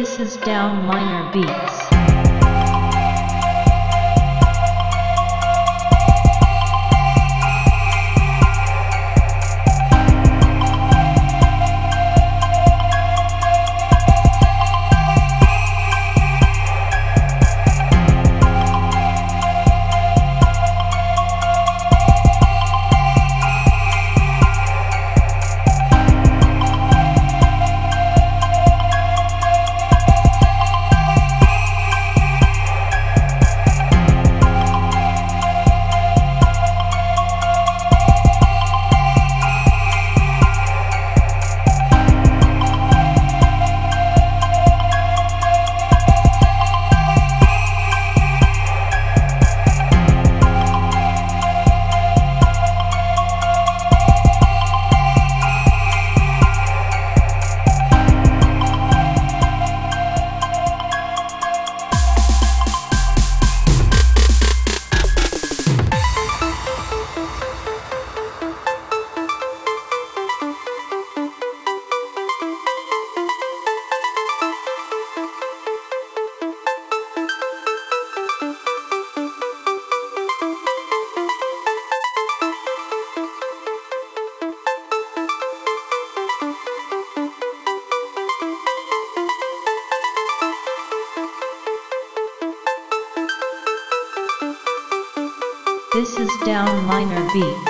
This is Down Minor Beats. This is Down Beats.